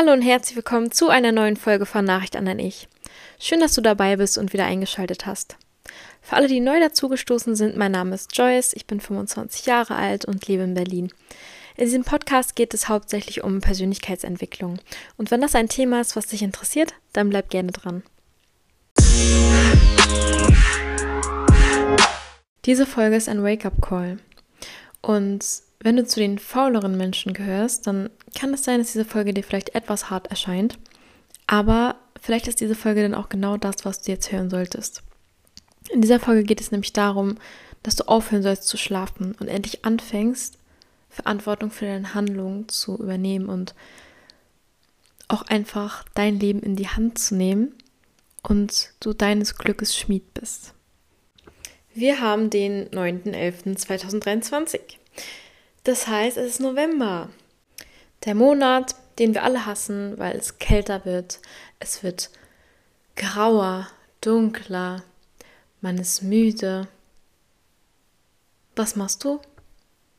Hallo und herzlich willkommen zu einer neuen Folge von Nachricht an ein Ich. Schön, dass du dabei bist und wieder eingeschaltet hast. Für alle, die neu dazugestoßen sind, mein Name ist Joyce, ich bin 25 Jahre alt und lebe in Berlin. In diesem Podcast geht es hauptsächlich um Persönlichkeitsentwicklung. Und wenn das ein Thema ist, was dich interessiert, dann bleib gerne dran. Diese Folge ist ein Wake-up-Call. Und wenn du zu den fauleren Menschen gehörst, dann kann es sein, dass diese Folge dir vielleicht etwas hart erscheint. Aber vielleicht ist diese Folge dann auch genau das, was du jetzt hören solltest. In dieser Folge geht es nämlich darum, dass du aufhören sollst zu schlafen und endlich anfängst, Verantwortung für deine Handlungen zu übernehmen und auch einfach dein Leben in die Hand zu nehmen und du deines Glückes Schmied bist. Wir haben den 9.11.2023. Das heißt, es ist November. Der Monat, den wir alle hassen, weil es kälter wird. Es wird grauer, dunkler. Man ist müde. Was machst du?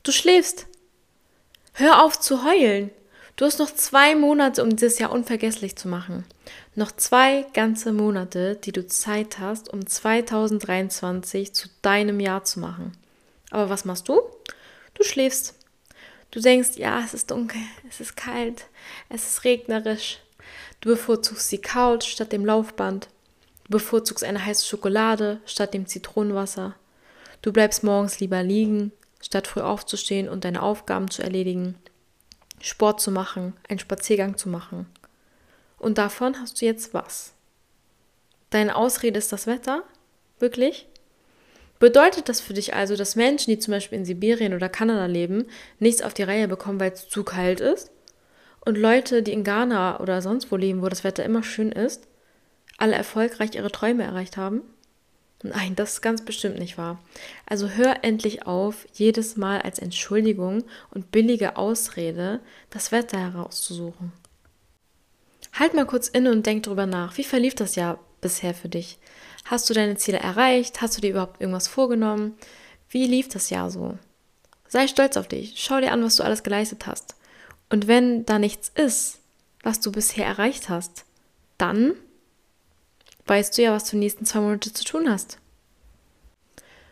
Du schläfst. Hör auf zu heulen. Du hast noch zwei Monate, um dieses Jahr unvergesslich zu machen. Noch zwei ganze Monate, die du Zeit hast, um 2023 zu deinem Jahr zu machen. Aber was machst du? Du schläfst. Du denkst, ja, es ist dunkel, es ist kalt, es ist regnerisch. Du bevorzugst die Couch statt dem Laufband. Du bevorzugst eine heiße Schokolade statt dem Zitronenwasser. Du bleibst morgens lieber liegen, statt früh aufzustehen und deine Aufgaben zu erledigen. Sport zu machen, einen Spaziergang zu machen. Und davon hast du jetzt was? Deine Ausrede ist das Wetter? Wirklich? Bedeutet das für dich also, dass Menschen, die zum Beispiel in Sibirien oder Kanada leben, nichts auf die Reihe bekommen, weil es zu kalt ist? Und Leute, die in Ghana oder sonst wo leben, wo das Wetter immer schön ist, alle erfolgreich ihre Träume erreicht haben? Nein, das ist ganz bestimmt nicht wahr. Also hör endlich auf, jedes Mal als Entschuldigung und billige Ausrede das Wetter herauszusuchen. Halt mal kurz inne und denk drüber nach. Wie verlief das Jahr bisher für dich? Hast du deine Ziele erreicht? Hast du dir überhaupt irgendwas vorgenommen? Wie lief das Jahr so? Sei stolz auf dich. Schau dir an, was du alles geleistet hast. Und wenn da nichts ist, was du bisher erreicht hast, dann weißt du ja, was du die nächsten zwei Monate zu tun hast.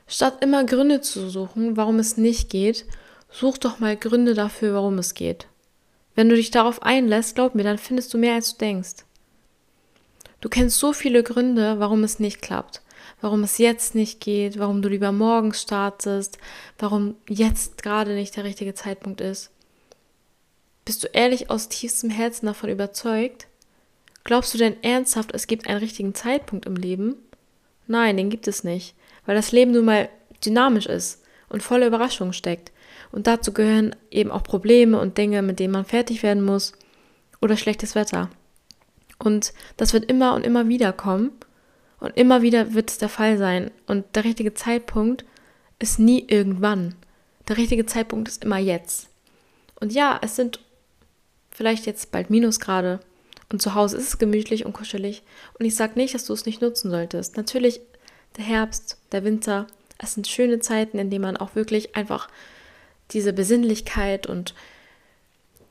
Statt immer Gründe zu suchen, warum es nicht geht, such doch mal Gründe dafür, warum es geht. Wenn du dich darauf einlässt, glaub mir, dann findest du mehr, als du denkst. Du kennst so viele Gründe, warum es nicht klappt, warum es jetzt nicht geht, warum du lieber morgens startest, warum jetzt gerade nicht der richtige Zeitpunkt ist. Bist du ehrlich aus tiefstem Herzen davon überzeugt? Glaubst du denn ernsthaft, es gibt einen richtigen Zeitpunkt im Leben? Nein, den gibt es nicht, weil das Leben nun mal dynamisch ist und voller Überraschungen steckt. Und dazu gehören eben auch Probleme und Dinge, mit denen man fertig werden muss oder schlechtes Wetter. Und das wird immer und immer wieder kommen. Und immer wieder wird es der Fall sein. Und der richtige Zeitpunkt ist nie irgendwann. Der richtige Zeitpunkt ist immer jetzt. Und ja, es sind vielleicht jetzt bald Minusgrade. Und zu Hause ist es gemütlich und kuschelig. Und ich sage nicht, dass du es nicht nutzen solltest. Natürlich, der Herbst, der Winter, es sind schöne Zeiten, in denen man auch wirklich einfach diese Besinnlichkeit und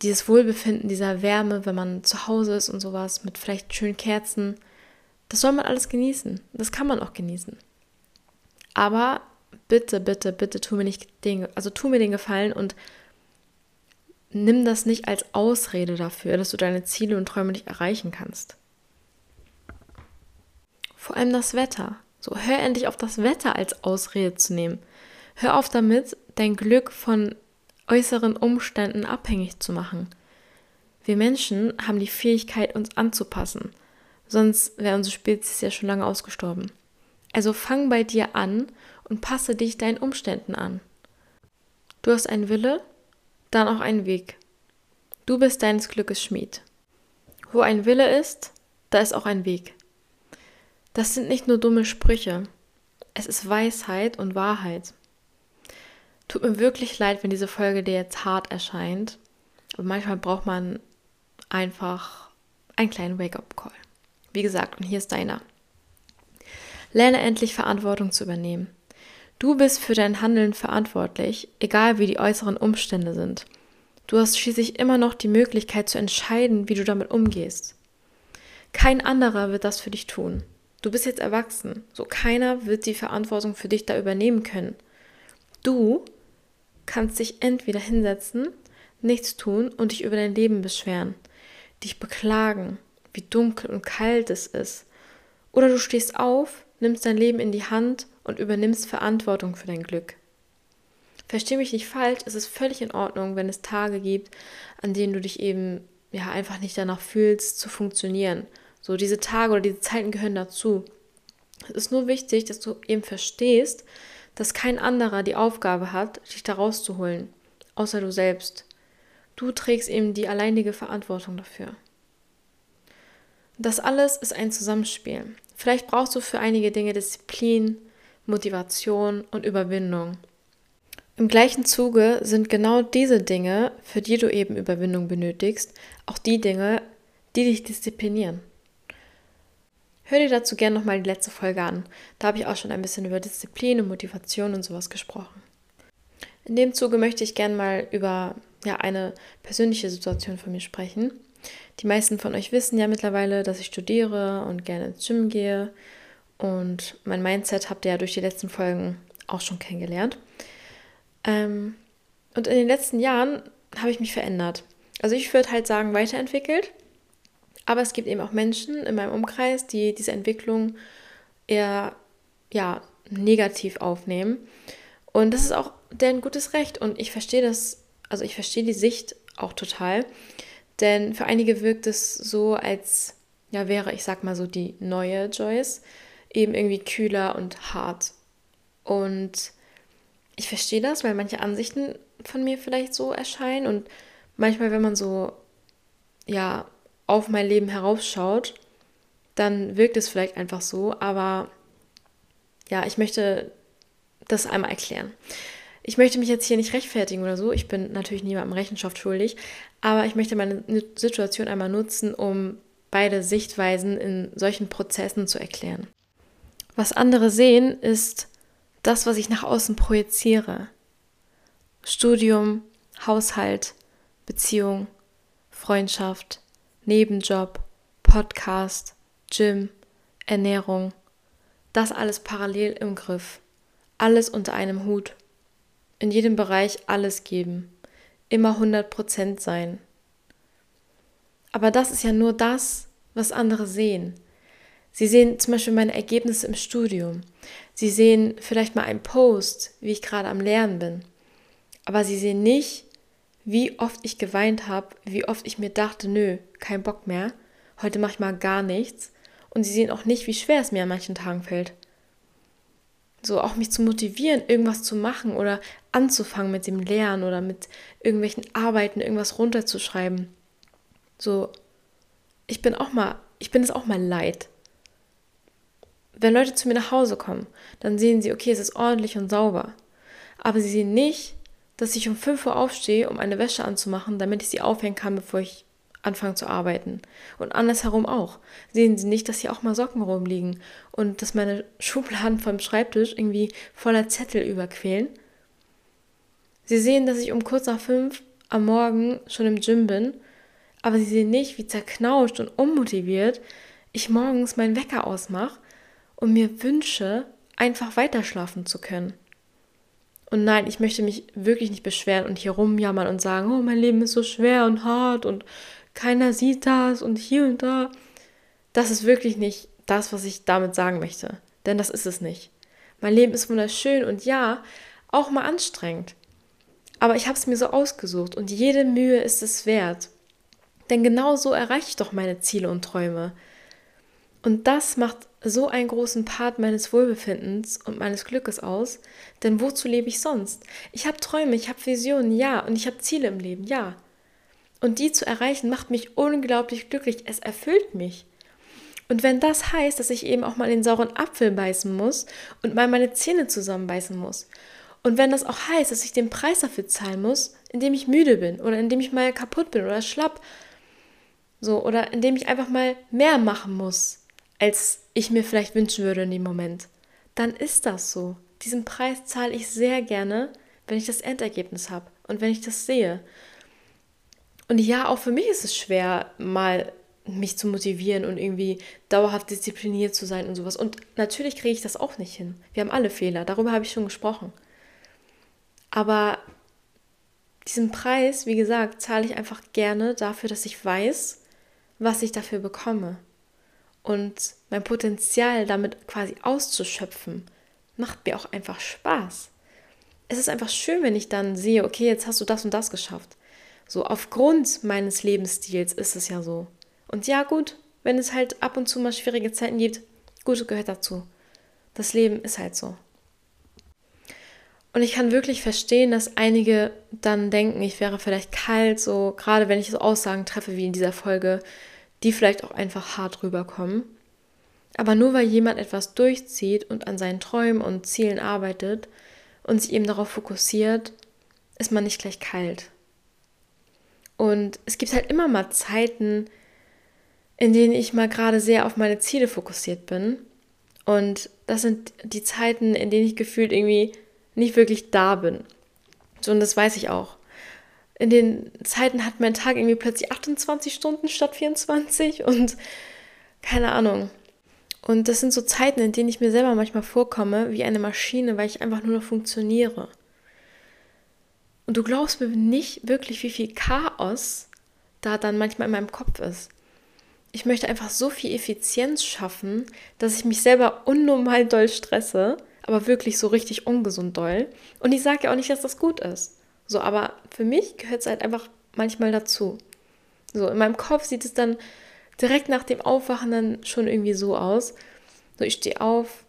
dieses Wohlbefinden, dieser Wärme, wenn man zu Hause ist und sowas, mit vielleicht schönen Kerzen, das soll man alles genießen. Das kann man auch genießen. Aber bitte, bitte, bitte tu mir nicht den, also tu mir den Gefallen und nimm das nicht als Ausrede dafür, dass du deine Ziele und Träume nicht erreichen kannst. Vor allem das Wetter. So, hör endlich auf das Wetter als Ausrede zu nehmen. Hör auf damit, dein Glück von äußeren Umständen abhängig zu machen. Wir Menschen haben die Fähigkeit, uns anzupassen, sonst wäre unsere Spezies ja schon lange ausgestorben. Also fang bei dir an und passe dich deinen Umständen an. Du hast einen Wille, dann auch einen Weg. Du bist deines Glückes Schmied. Wo ein Wille ist, da ist auch ein Weg. Das sind nicht nur dumme Sprüche, es ist Weisheit und Wahrheit. Tut mir wirklich leid, wenn diese Folge dir jetzt hart erscheint. Aber manchmal braucht man einfach einen kleinen Wake-up-Call. Wie gesagt, und hier ist deiner. Lerne endlich Verantwortung zu übernehmen. Du bist für dein Handeln verantwortlich, egal wie die äußeren Umstände sind. Du hast schließlich immer noch die Möglichkeit zu entscheiden, wie du damit umgehst. Kein anderer wird das für dich tun. Du bist jetzt erwachsen, so keiner wird die Verantwortung für dich da übernehmen können. Du kannst dich entweder hinsetzen, nichts tun und dich über dein Leben beschweren, dich beklagen, wie dunkel und kalt es ist. Oder du stehst auf, nimmst dein Leben in die Hand und übernimmst Verantwortung für dein Glück. Versteh mich nicht falsch, es ist völlig in Ordnung, wenn es Tage gibt, an denen du dich eben ja einfach nicht danach fühlst zu funktionieren. So diese Tage oder diese Zeiten gehören dazu. Es ist nur wichtig, dass du eben verstehst, dass kein anderer die Aufgabe hat, dich da rauszuholen, außer du selbst. Du trägst eben die alleinige Verantwortung dafür. Das alles ist ein Zusammenspiel. Vielleicht brauchst du für einige Dinge Disziplin, Motivation und Überwindung. Im gleichen Zuge sind genau diese Dinge, für die du eben Überwindung benötigst, auch die Dinge, die dich disziplinieren. Hör dir dazu gerne nochmal die letzte Folge an. Da habe ich auch schon ein bisschen über Disziplin und Motivation und sowas gesprochen. In dem Zuge möchte ich gerne mal über ja, eine persönliche Situation von mir sprechen. Die meisten von euch wissen ja mittlerweile, dass ich studiere und gerne ins Gym gehe. Und mein Mindset habt ihr ja durch die letzten Folgen auch schon kennengelernt. Ähm, und in den letzten Jahren habe ich mich verändert. Also ich würde halt sagen, weiterentwickelt. Aber es gibt eben auch Menschen in meinem Umkreis, die diese Entwicklung eher ja, negativ aufnehmen. Und das ist auch deren gutes Recht. Und ich verstehe das, also ich verstehe die Sicht auch total. Denn für einige wirkt es so, als ja, wäre, ich sag mal so, die neue Joyce eben irgendwie kühler und hart. Und ich verstehe das, weil manche Ansichten von mir vielleicht so erscheinen und manchmal, wenn man so, ja, auf mein Leben herausschaut, dann wirkt es vielleicht einfach so, aber ja, ich möchte das einmal erklären. Ich möchte mich jetzt hier nicht rechtfertigen oder so, ich bin natürlich niemandem Rechenschaft schuldig, aber ich möchte meine Situation einmal nutzen, um beide Sichtweisen in solchen Prozessen zu erklären. Was andere sehen, ist das, was ich nach außen projiziere. Studium, Haushalt, Beziehung, Freundschaft, Nebenjob, Podcast, Gym, Ernährung. Das alles parallel im Griff. Alles unter einem Hut. In jedem Bereich alles geben. Immer 100% sein. Aber das ist ja nur das, was andere sehen. Sie sehen zum Beispiel meine Ergebnisse im Studium. Sie sehen vielleicht mal einen Post, wie ich gerade am Lernen bin. Aber sie sehen nicht, wie oft ich geweint habe, wie oft ich mir dachte, nö, kein Bock mehr, heute mache ich mal gar nichts. Und sie sehen auch nicht, wie schwer es mir an manchen Tagen fällt. So auch mich zu motivieren, irgendwas zu machen oder anzufangen mit dem Lernen oder mit irgendwelchen Arbeiten, irgendwas runterzuschreiben. So, ich bin auch mal, ich bin es auch mal leid wenn Leute zu mir nach Hause kommen, dann sehen sie, okay, es ist ordentlich und sauber. Aber sie sehen nicht, dass ich um 5 Uhr aufstehe, um eine Wäsche anzumachen, damit ich sie aufhängen kann, bevor ich anfange zu arbeiten. Und andersherum auch. Sehen sie nicht, dass hier auch mal Socken rumliegen und dass meine Schubladen vom Schreibtisch irgendwie voller Zettel überquälen. Sie sehen, dass ich um kurz nach fünf am Morgen schon im Gym bin, aber sie sehen nicht, wie zerknauscht und unmotiviert ich morgens meinen Wecker ausmache und mir wünsche, einfach weiterschlafen zu können. Und nein, ich möchte mich wirklich nicht beschweren und hier rumjammern und sagen, oh, mein Leben ist so schwer und hart und keiner sieht das und hier und da. Das ist wirklich nicht das, was ich damit sagen möchte. Denn das ist es nicht. Mein Leben ist wunderschön und ja, auch mal anstrengend. Aber ich habe es mir so ausgesucht und jede Mühe ist es wert. Denn genau so erreiche ich doch meine Ziele und Träume. Und das macht so einen großen Part meines Wohlbefindens und meines Glückes aus, denn wozu lebe ich sonst? Ich habe Träume, ich habe Visionen, ja, und ich habe Ziele im Leben, ja. Und die zu erreichen macht mich unglaublich glücklich, es erfüllt mich. Und wenn das heißt, dass ich eben auch mal den sauren Apfel beißen muss und mal meine Zähne zusammenbeißen muss, und wenn das auch heißt, dass ich den Preis dafür zahlen muss, indem ich müde bin oder indem ich mal kaputt bin oder schlapp, so, oder indem ich einfach mal mehr machen muss, als ich mir vielleicht wünschen würde in dem Moment, dann ist das so. Diesen Preis zahle ich sehr gerne, wenn ich das Endergebnis habe und wenn ich das sehe. Und ja, auch für mich ist es schwer, mal mich zu motivieren und irgendwie dauerhaft diszipliniert zu sein und sowas. Und natürlich kriege ich das auch nicht hin. Wir haben alle Fehler, darüber habe ich schon gesprochen. Aber diesen Preis, wie gesagt, zahle ich einfach gerne dafür, dass ich weiß, was ich dafür bekomme. Und mein Potenzial damit quasi auszuschöpfen, macht mir auch einfach Spaß. Es ist einfach schön, wenn ich dann sehe, okay, jetzt hast du das und das geschafft. So aufgrund meines Lebensstils ist es ja so. Und ja, gut, wenn es halt ab und zu mal schwierige Zeiten gibt, gut, gehört dazu. Das Leben ist halt so. Und ich kann wirklich verstehen, dass einige dann denken, ich wäre vielleicht kalt, so gerade wenn ich so Aussagen treffe wie in dieser Folge, die vielleicht auch einfach hart rüberkommen. Aber nur weil jemand etwas durchzieht und an seinen Träumen und Zielen arbeitet und sich eben darauf fokussiert, ist man nicht gleich kalt. Und es gibt halt immer mal Zeiten, in denen ich mal gerade sehr auf meine Ziele fokussiert bin. Und das sind die Zeiten, in denen ich gefühlt irgendwie nicht wirklich da bin. So, und das weiß ich auch. In den Zeiten hat mein Tag irgendwie plötzlich 28 Stunden statt 24 und keine Ahnung. Und das sind so Zeiten, in denen ich mir selber manchmal vorkomme wie eine Maschine, weil ich einfach nur noch funktioniere. Und du glaubst mir nicht wirklich, wie viel Chaos da dann manchmal in meinem Kopf ist. Ich möchte einfach so viel Effizienz schaffen, dass ich mich selber unnormal doll stresse, aber wirklich so richtig ungesund doll. Und ich sage ja auch nicht, dass das gut ist. So, aber für mich gehört es halt einfach manchmal dazu. So, in meinem Kopf sieht es dann direkt nach dem Aufwachen dann schon irgendwie so aus. So, ich stehe auf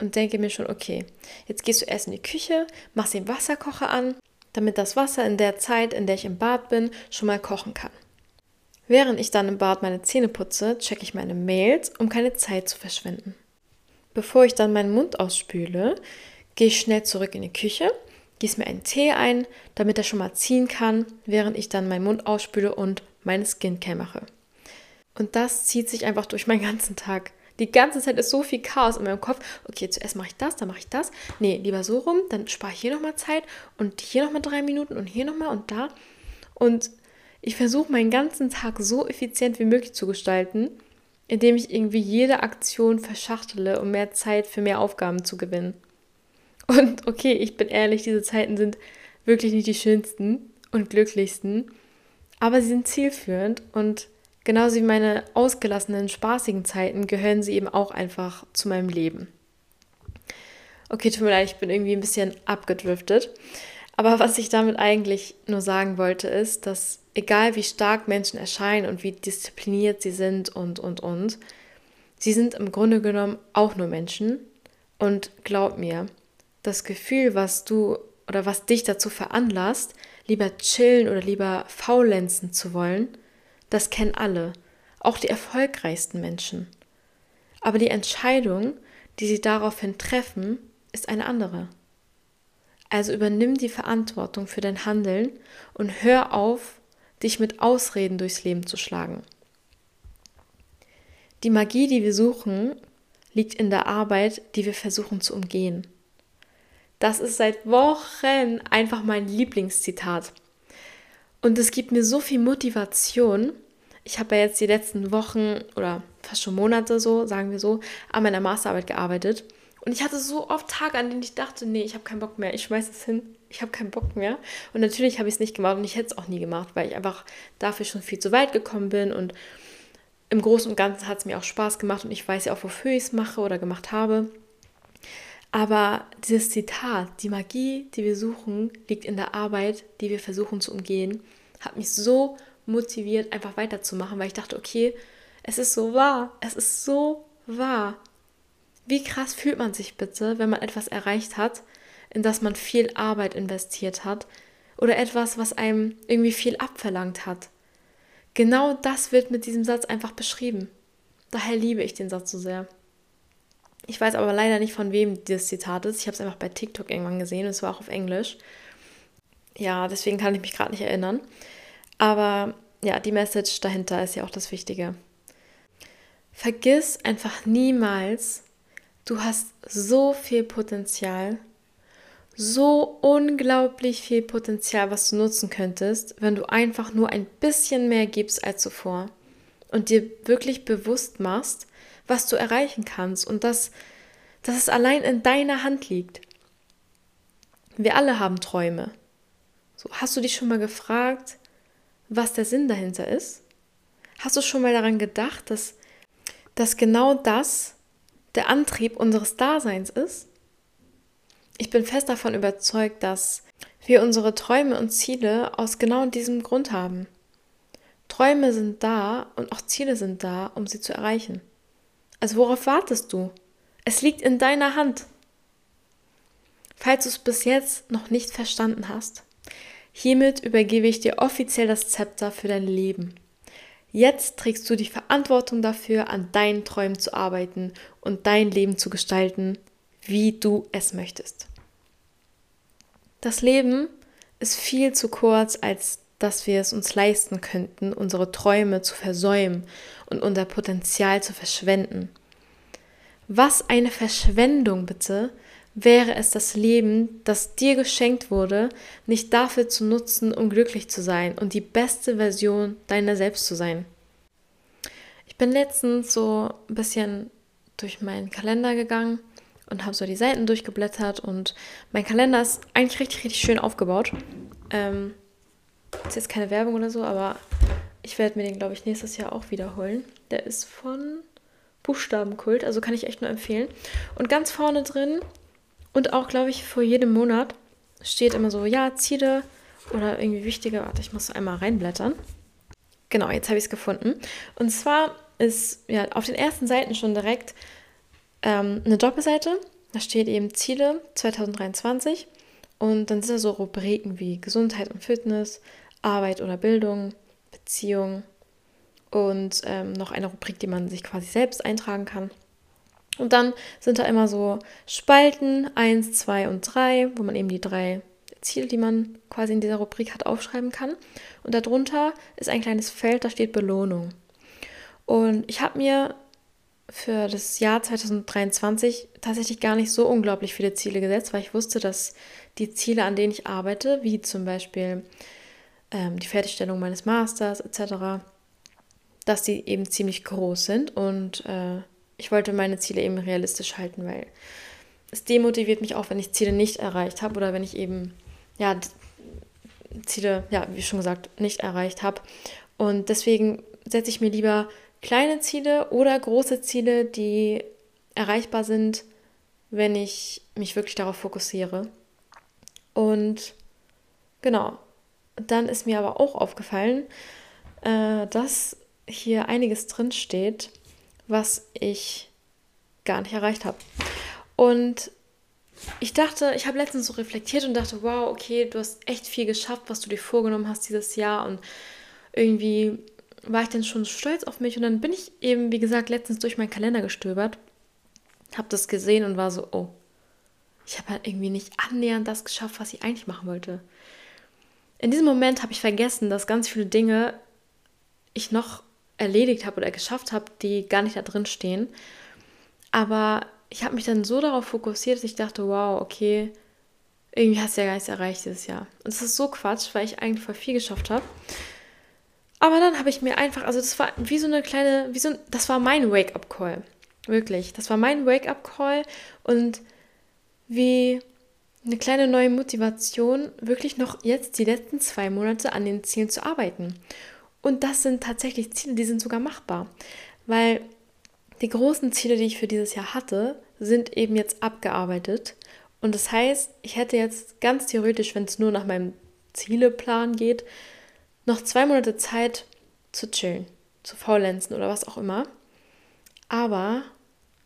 und denke mir schon, okay, jetzt gehst du erst in die Küche, machst den Wasserkocher an, damit das Wasser in der Zeit, in der ich im Bad bin, schon mal kochen kann. Während ich dann im Bad meine Zähne putze, checke ich meine Mails, um keine Zeit zu verschwenden. Bevor ich dann meinen Mund ausspüle, gehe ich schnell zurück in die Küche, gieße mir einen Tee ein, damit er schon mal ziehen kann, während ich dann meinen Mund ausspüle und meine Skincare mache. Und das zieht sich einfach durch meinen ganzen Tag. Die ganze Zeit ist so viel Chaos in meinem Kopf. Okay, zuerst mache ich das, dann mache ich das. Nee, lieber so rum, dann spare ich hier nochmal Zeit und hier nochmal drei Minuten und hier nochmal und da. Und ich versuche meinen ganzen Tag so effizient wie möglich zu gestalten, indem ich irgendwie jede Aktion verschachtele, um mehr Zeit für mehr Aufgaben zu gewinnen. Und okay, ich bin ehrlich, diese Zeiten sind wirklich nicht die schönsten und glücklichsten, aber sie sind zielführend und Genauso wie meine ausgelassenen, spaßigen Zeiten gehören sie eben auch einfach zu meinem Leben. Okay, tut mir leid, ich bin irgendwie ein bisschen abgedriftet. Aber was ich damit eigentlich nur sagen wollte, ist, dass egal wie stark Menschen erscheinen und wie diszipliniert sie sind und, und, und, sie sind im Grunde genommen auch nur Menschen. Und glaub mir, das Gefühl, was du oder was dich dazu veranlasst, lieber chillen oder lieber faulenzen zu wollen, das kennen alle, auch die erfolgreichsten Menschen. Aber die Entscheidung, die sie daraufhin treffen, ist eine andere. Also übernimm die Verantwortung für dein Handeln und hör auf, dich mit Ausreden durchs Leben zu schlagen. Die Magie, die wir suchen, liegt in der Arbeit, die wir versuchen zu umgehen. Das ist seit Wochen einfach mein Lieblingszitat. Und es gibt mir so viel Motivation. Ich habe ja jetzt die letzten Wochen oder fast schon Monate so, sagen wir so, an meiner Masterarbeit gearbeitet. Und ich hatte so oft Tage, an denen ich dachte, nee, ich habe keinen Bock mehr, ich schmeiße es hin, ich habe keinen Bock mehr. Und natürlich habe ich es nicht gemacht und ich hätte es auch nie gemacht, weil ich einfach dafür schon viel zu weit gekommen bin. Und im Großen und Ganzen hat es mir auch Spaß gemacht und ich weiß ja auch, wofür ich es mache oder gemacht habe. Aber dieses Zitat, die Magie, die wir suchen, liegt in der Arbeit, die wir versuchen zu umgehen, hat mich so motiviert, einfach weiterzumachen, weil ich dachte, okay, es ist so wahr, es ist so wahr. Wie krass fühlt man sich bitte, wenn man etwas erreicht hat, in das man viel Arbeit investiert hat oder etwas, was einem irgendwie viel abverlangt hat? Genau das wird mit diesem Satz einfach beschrieben. Daher liebe ich den Satz so sehr. Ich weiß aber leider nicht, von wem dieses Zitat ist. Ich habe es einfach bei TikTok irgendwann gesehen und es war auch auf Englisch. Ja, deswegen kann ich mich gerade nicht erinnern. Aber ja, die Message dahinter ist ja auch das Wichtige. Vergiss einfach niemals, du hast so viel Potenzial. so unglaublich viel Potenzial, was du nutzen könntest, wenn du einfach nur ein bisschen mehr gibst als zuvor und dir wirklich bewusst machst, was du erreichen kannst und dass, dass es allein in deiner Hand liegt. Wir alle haben Träume. So, hast du dich schon mal gefragt, was der Sinn dahinter ist? Hast du schon mal daran gedacht, dass, dass genau das der Antrieb unseres Daseins ist? Ich bin fest davon überzeugt, dass wir unsere Träume und Ziele aus genau diesem Grund haben. Träume sind da und auch Ziele sind da, um sie zu erreichen. Also worauf wartest du? Es liegt in deiner Hand. Falls du es bis jetzt noch nicht verstanden hast, hiermit übergebe ich dir offiziell das Zepter für dein Leben. Jetzt trägst du die Verantwortung dafür, an deinen Träumen zu arbeiten und dein Leben zu gestalten, wie du es möchtest. Das Leben ist viel zu kurz, als dass wir es uns leisten könnten, unsere Träume zu versäumen und unser Potenzial zu verschwenden. Was eine Verschwendung bitte, wäre es das Leben, das dir geschenkt wurde, nicht dafür zu nutzen, um glücklich zu sein und die beste Version deiner selbst zu sein. Ich bin letztens so ein bisschen durch meinen Kalender gegangen und habe so die Seiten durchgeblättert und mein Kalender ist eigentlich richtig, richtig schön aufgebaut. Ähm, ist jetzt keine Werbung oder so, aber ich werde mir den, glaube ich, nächstes Jahr auch wiederholen. Der ist von Buchstabenkult, also kann ich echt nur empfehlen. Und ganz vorne drin und auch, glaube ich, vor jedem Monat steht immer so, ja, Ziele oder irgendwie wichtige, warte, ich muss einmal reinblättern. Genau, jetzt habe ich es gefunden. Und zwar ist ja auf den ersten Seiten schon direkt ähm, eine Doppelseite. Da steht eben Ziele 2023 und dann sind da so Rubriken wie Gesundheit und Fitness, Arbeit oder Bildung, Beziehung und ähm, noch eine Rubrik, die man sich quasi selbst eintragen kann. Und dann sind da immer so Spalten 1, 2 und 3, wo man eben die drei Ziele, die man quasi in dieser Rubrik hat, aufschreiben kann. Und darunter ist ein kleines Feld, da steht Belohnung. Und ich habe mir für das Jahr 2023 tatsächlich gar nicht so unglaublich viele Ziele gesetzt, weil ich wusste, dass die Ziele, an denen ich arbeite, wie zum Beispiel ähm, die Fertigstellung meines Masters etc., dass die eben ziemlich groß sind und äh, ich wollte meine Ziele eben realistisch halten, weil es demotiviert mich auch, wenn ich Ziele nicht erreicht habe oder wenn ich eben ja Ziele, ja, wie schon gesagt, nicht erreicht habe. Und deswegen setze ich mir lieber kleine Ziele oder große Ziele, die erreichbar sind, wenn ich mich wirklich darauf fokussiere. Und genau, dann ist mir aber auch aufgefallen, äh, dass hier einiges drin steht, was ich gar nicht erreicht habe. Und ich dachte, ich habe letztens so reflektiert und dachte, wow, okay, du hast echt viel geschafft, was du dir vorgenommen hast dieses Jahr und irgendwie war ich dann schon stolz auf mich und dann bin ich eben, wie gesagt, letztens durch meinen Kalender gestöbert, habe das gesehen und war so, oh, ich habe halt irgendwie nicht annähernd das geschafft, was ich eigentlich machen wollte. In diesem Moment habe ich vergessen, dass ganz viele Dinge ich noch erledigt habe oder geschafft habe, die gar nicht da drin stehen. Aber ich habe mich dann so darauf fokussiert, dass ich dachte, wow, okay, irgendwie hast du ja gar nichts erreicht dieses Jahr. Und das ist so Quatsch, weil ich eigentlich voll viel geschafft habe. Aber dann habe ich mir einfach, also das war wie so eine kleine, wie so, das war mein Wake-up-Call. Wirklich. Das war mein Wake-up-Call und wie eine kleine neue Motivation, wirklich noch jetzt die letzten zwei Monate an den Zielen zu arbeiten. Und das sind tatsächlich Ziele, die sind sogar machbar. Weil die großen Ziele, die ich für dieses Jahr hatte, sind eben jetzt abgearbeitet. Und das heißt, ich hätte jetzt ganz theoretisch, wenn es nur nach meinem Zieleplan geht, noch zwei Monate Zeit zu chillen, zu faulenzen oder was auch immer. Aber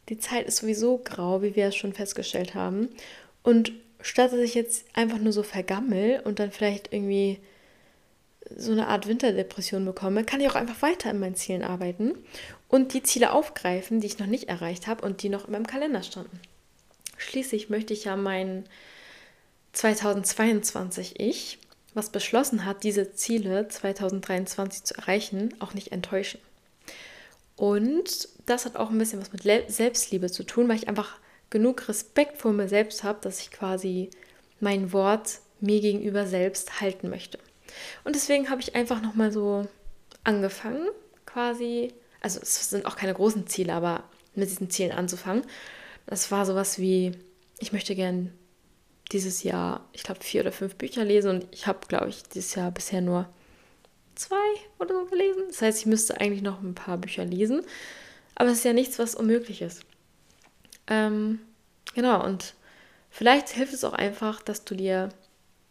die Zeit ist sowieso grau, wie wir es schon festgestellt haben. Und statt dass ich jetzt einfach nur so vergammel und dann vielleicht irgendwie so eine Art Winterdepression bekomme, kann ich auch einfach weiter in meinen Zielen arbeiten und die Ziele aufgreifen, die ich noch nicht erreicht habe und die noch in meinem Kalender standen. Schließlich möchte ich ja mein 2022 Ich was beschlossen hat, diese Ziele 2023 zu erreichen, auch nicht enttäuschen. Und das hat auch ein bisschen was mit Selbstliebe zu tun, weil ich einfach genug Respekt vor mir selbst habe, dass ich quasi mein Wort mir gegenüber selbst halten möchte. Und deswegen habe ich einfach nochmal so angefangen, quasi, also es sind auch keine großen Ziele, aber mit diesen Zielen anzufangen. Das war sowas wie, ich möchte gern dieses Jahr, ich glaube, vier oder fünf Bücher lesen und ich habe, glaube ich, dieses Jahr bisher nur zwei oder so gelesen. Das heißt, ich müsste eigentlich noch ein paar Bücher lesen. Aber es ist ja nichts, was unmöglich ist. Ähm, genau, und vielleicht hilft es auch einfach, dass du dir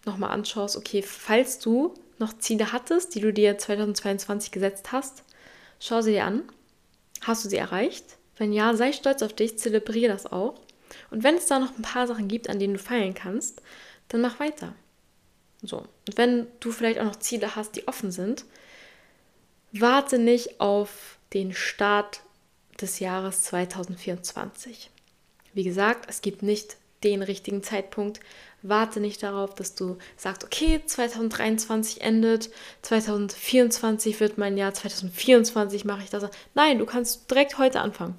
nochmal anschaust, okay, falls du noch Ziele hattest, die du dir 2022 gesetzt hast, schau sie dir an. Hast du sie erreicht? Wenn ja, sei stolz auf dich, zelebriere das auch. Und wenn es da noch ein paar Sachen gibt, an denen du feilen kannst, dann mach weiter. So. Und wenn du vielleicht auch noch Ziele hast, die offen sind, warte nicht auf den Start des Jahres 2024. Wie gesagt, es gibt nicht den richtigen Zeitpunkt. Warte nicht darauf, dass du sagst, okay, 2023 endet, 2024 wird mein Jahr, 2024 mache ich das. Nein, du kannst direkt heute anfangen.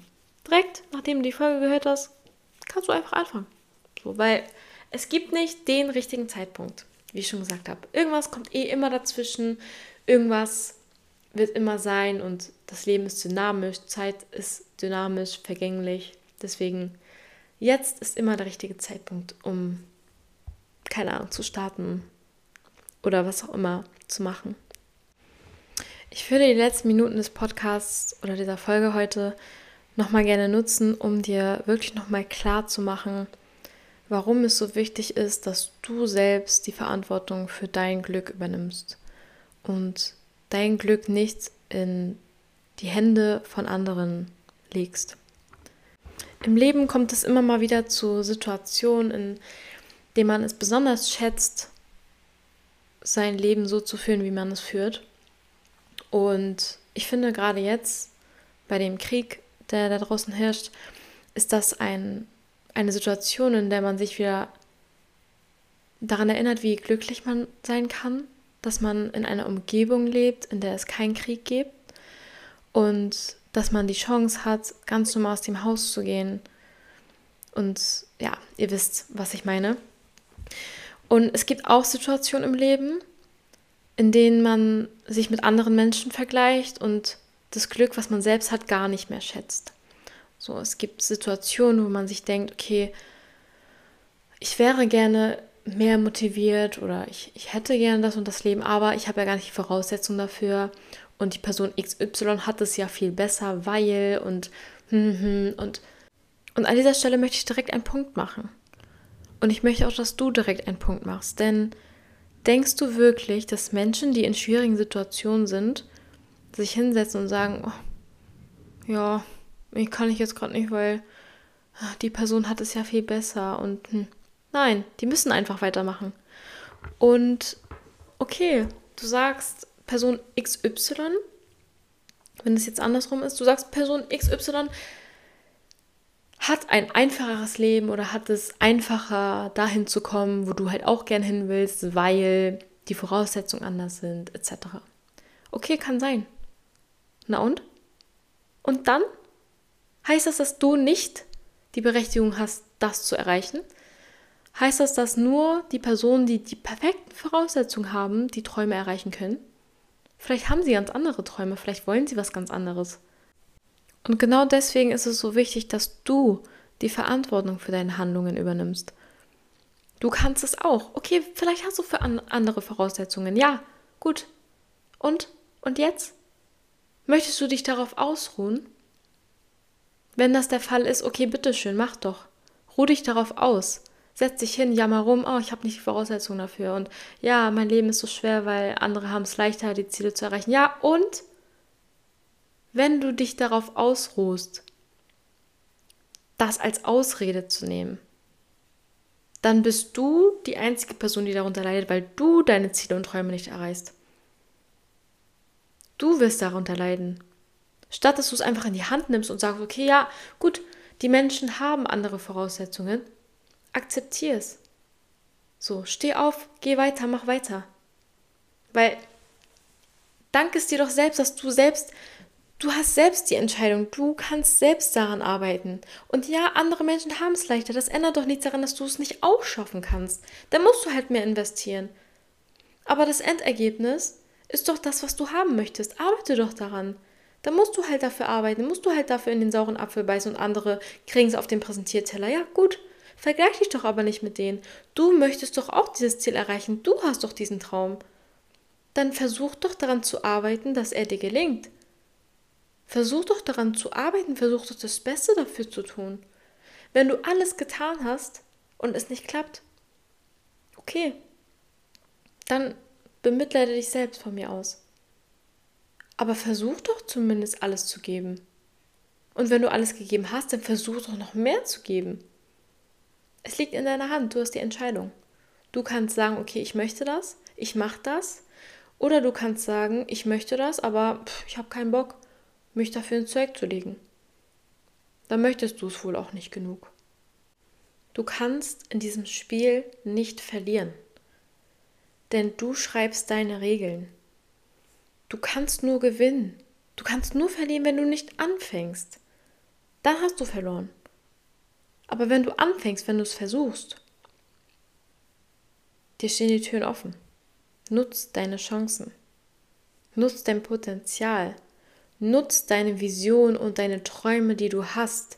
Direkt, nachdem du die Folge gehört hast, kannst du einfach anfangen. So, weil es gibt nicht den richtigen Zeitpunkt, wie ich schon gesagt habe. Irgendwas kommt eh immer dazwischen, irgendwas wird immer sein und das Leben ist dynamisch, Zeit ist dynamisch, vergänglich. Deswegen, jetzt ist immer der richtige Zeitpunkt, um, keine Ahnung, zu starten oder was auch immer zu machen. Ich würde die letzten Minuten des Podcasts oder dieser Folge heute nochmal gerne nutzen, um dir wirklich nochmal klar zu machen, warum es so wichtig ist, dass du selbst die Verantwortung für dein Glück übernimmst und dein Glück nicht in die Hände von anderen legst. Im Leben kommt es immer mal wieder zu Situationen, in denen man es besonders schätzt, sein Leben so zu führen, wie man es führt. Und ich finde gerade jetzt bei dem Krieg, der da draußen herrscht, ist das ein, eine Situation, in der man sich wieder daran erinnert, wie glücklich man sein kann, dass man in einer Umgebung lebt, in der es keinen Krieg gibt und dass man die Chance hat, ganz normal aus dem Haus zu gehen. Und ja, ihr wisst, was ich meine. Und es gibt auch Situationen im Leben, in denen man sich mit anderen Menschen vergleicht und das Glück, was man selbst hat, gar nicht mehr schätzt. So, es gibt Situationen, wo man sich denkt, okay, ich wäre gerne mehr motiviert oder ich, ich hätte gerne das und das Leben, aber ich habe ja gar nicht die Voraussetzungen dafür und die Person XY hat es ja viel besser, weil und hm, hm, und und an dieser Stelle möchte ich direkt einen Punkt machen. Und ich möchte auch, dass du direkt einen Punkt machst, denn denkst du wirklich, dass Menschen, die in schwierigen Situationen sind, sich hinsetzen und sagen, oh, ja, ich kann ich jetzt gerade nicht, weil ah, die Person hat es ja viel besser und hm, Nein, die müssen einfach weitermachen. Und okay, du sagst Person XY, wenn es jetzt andersrum ist, du sagst Person XY hat ein einfacheres Leben oder hat es einfacher dahin zu kommen, wo du halt auch gern hin willst, weil die Voraussetzungen anders sind, etc. Okay, kann sein. Na und? Und dann heißt das, dass du nicht die Berechtigung hast, das zu erreichen? heißt das, dass nur die Personen, die die perfekten Voraussetzungen haben, die Träume erreichen können? Vielleicht haben sie ganz andere Träume, vielleicht wollen sie was ganz anderes. Und genau deswegen ist es so wichtig, dass du die Verantwortung für deine Handlungen übernimmst. Du kannst es auch. Okay, vielleicht hast du für an andere Voraussetzungen. Ja, gut. Und? Und jetzt? Möchtest du dich darauf ausruhen? Wenn das der Fall ist, okay, bitteschön, mach doch. Ruh dich darauf aus setz dich hin, jammer rum, oh, ich habe nicht die Voraussetzungen dafür und ja, mein Leben ist so schwer, weil andere haben es leichter, die Ziele zu erreichen. Ja, und wenn du dich darauf ausruhst, das als Ausrede zu nehmen, dann bist du die einzige Person, die darunter leidet, weil du deine Ziele und Träume nicht erreichst. Du wirst darunter leiden. Statt dass du es einfach in die Hand nimmst und sagst, okay, ja, gut, die Menschen haben andere Voraussetzungen, akzeptier es. So, steh auf, geh weiter, mach weiter. Weil dank es dir doch selbst, dass du selbst, Du hast selbst die Entscheidung, du kannst selbst daran arbeiten. Und ja, andere Menschen haben es leichter. Das ändert doch nichts daran, dass du es nicht auch schaffen kannst. Dann musst du halt mehr investieren. Aber das Endergebnis ist doch das, was du haben möchtest. Arbeite doch daran. Dann musst du halt dafür arbeiten, musst du halt dafür in den sauren Apfel beißen und andere kriegen es auf den Präsentierteller. Ja, gut. Vergleich dich doch aber nicht mit denen. Du möchtest doch auch dieses Ziel erreichen. Du hast doch diesen Traum. Dann versuch doch daran zu arbeiten, dass er dir gelingt. Versuch doch daran zu arbeiten, versuch doch das Beste dafür zu tun. Wenn du alles getan hast und es nicht klappt, okay, dann bemitleide dich selbst von mir aus. Aber versuch doch zumindest alles zu geben. Und wenn du alles gegeben hast, dann versuch doch noch mehr zu geben. Es liegt in deiner Hand, du hast die Entscheidung. Du kannst sagen, okay, ich möchte das, ich mache das. Oder du kannst sagen, ich möchte das, aber pff, ich habe keinen Bock, mich dafür ins Zeug zu legen. Dann möchtest du es wohl auch nicht genug. Du kannst in diesem Spiel nicht verlieren denn du schreibst deine Regeln. Du kannst nur gewinnen. Du kannst nur verlieren, wenn du nicht anfängst. Dann hast du verloren. Aber wenn du anfängst, wenn du es versuchst, dir stehen die Türen offen. Nutz deine Chancen. Nutz dein Potenzial. Nutz deine Vision und deine Träume, die du hast,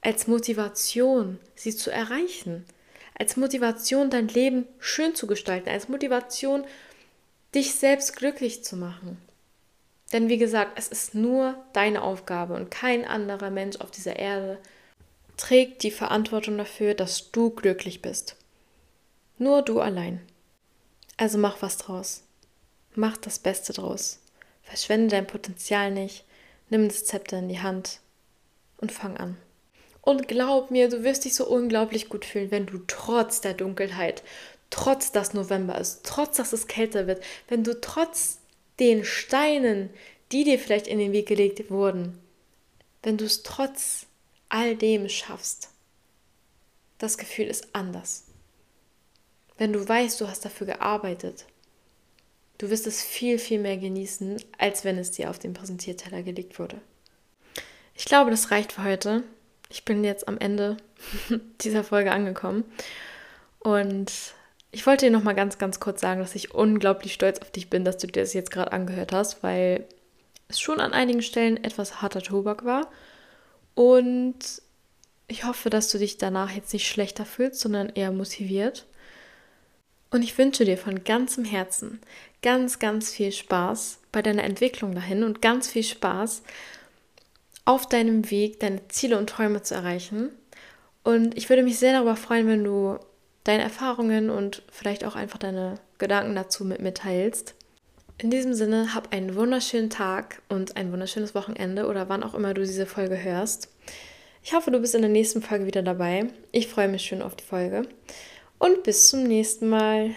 als Motivation, sie zu erreichen als Motivation, dein Leben schön zu gestalten, als Motivation, dich selbst glücklich zu machen. Denn wie gesagt, es ist nur deine Aufgabe und kein anderer Mensch auf dieser Erde trägt die Verantwortung dafür, dass du glücklich bist. Nur du allein. Also mach was draus. Mach das Beste draus. Verschwende dein Potenzial nicht. Nimm das Zepter in die Hand und fang an. Und glaub mir, du wirst dich so unglaublich gut fühlen, wenn du trotz der Dunkelheit, trotz dass November ist, trotz dass es kälter wird, wenn du trotz den Steinen, die dir vielleicht in den Weg gelegt wurden, wenn du es trotz all dem schaffst. Das Gefühl ist anders. Wenn du weißt, du hast dafür gearbeitet, du wirst es viel, viel mehr genießen, als wenn es dir auf den Präsentierteller gelegt wurde. Ich glaube, das reicht für heute ich bin jetzt am Ende dieser Folge angekommen. Und ich wollte dir noch mal ganz, ganz kurz sagen, dass ich unglaublich stolz auf dich bin, dass du dir das jetzt gerade angehört hast, weil es schon an einigen Stellen etwas harter Tobak war. Und ich hoffe, dass du dich danach jetzt nicht schlechter fühlst, sondern eher motiviert. Und ich wünsche dir von ganzem Herzen ganz, ganz viel Spaß bei deiner Entwicklung dahin und ganz viel Spaß auf deinem Weg, deine Ziele und Träume zu erreichen. Und ich würde mich sehr darüber freuen, wenn du deine Erfahrungen und vielleicht auch einfach deine Gedanken dazu mit mir teilst. In diesem Sinne, hab einen wunderschönen Tag und ein wunderschönes Wochenende oder wann auch immer du diese Folge hörst. Ich hoffe, du bist in der nächsten Folge wieder dabei. Ich freue mich schon auf die Folge. Und bis zum nächsten Mal.